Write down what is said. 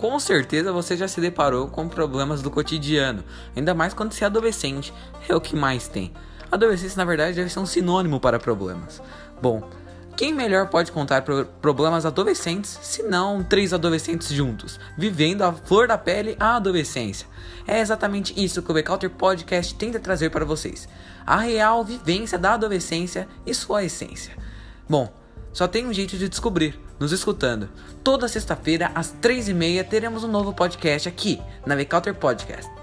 Com certeza você já se deparou com problemas do cotidiano, ainda mais quando você é adolescente, é o que mais tem. Adolescência, na verdade, deve ser um sinônimo para problemas. Bom, quem melhor pode contar pro problemas adolescentes se não três adolescentes juntos, vivendo a flor da pele a adolescência? É exatamente isso que o Becalter Podcast tenta trazer para vocês: a real vivência da adolescência e sua essência. Bom, só tem um jeito de descobrir, nos escutando. Toda sexta-feira, às três e meia, teremos um novo podcast aqui, na Becalter Podcast.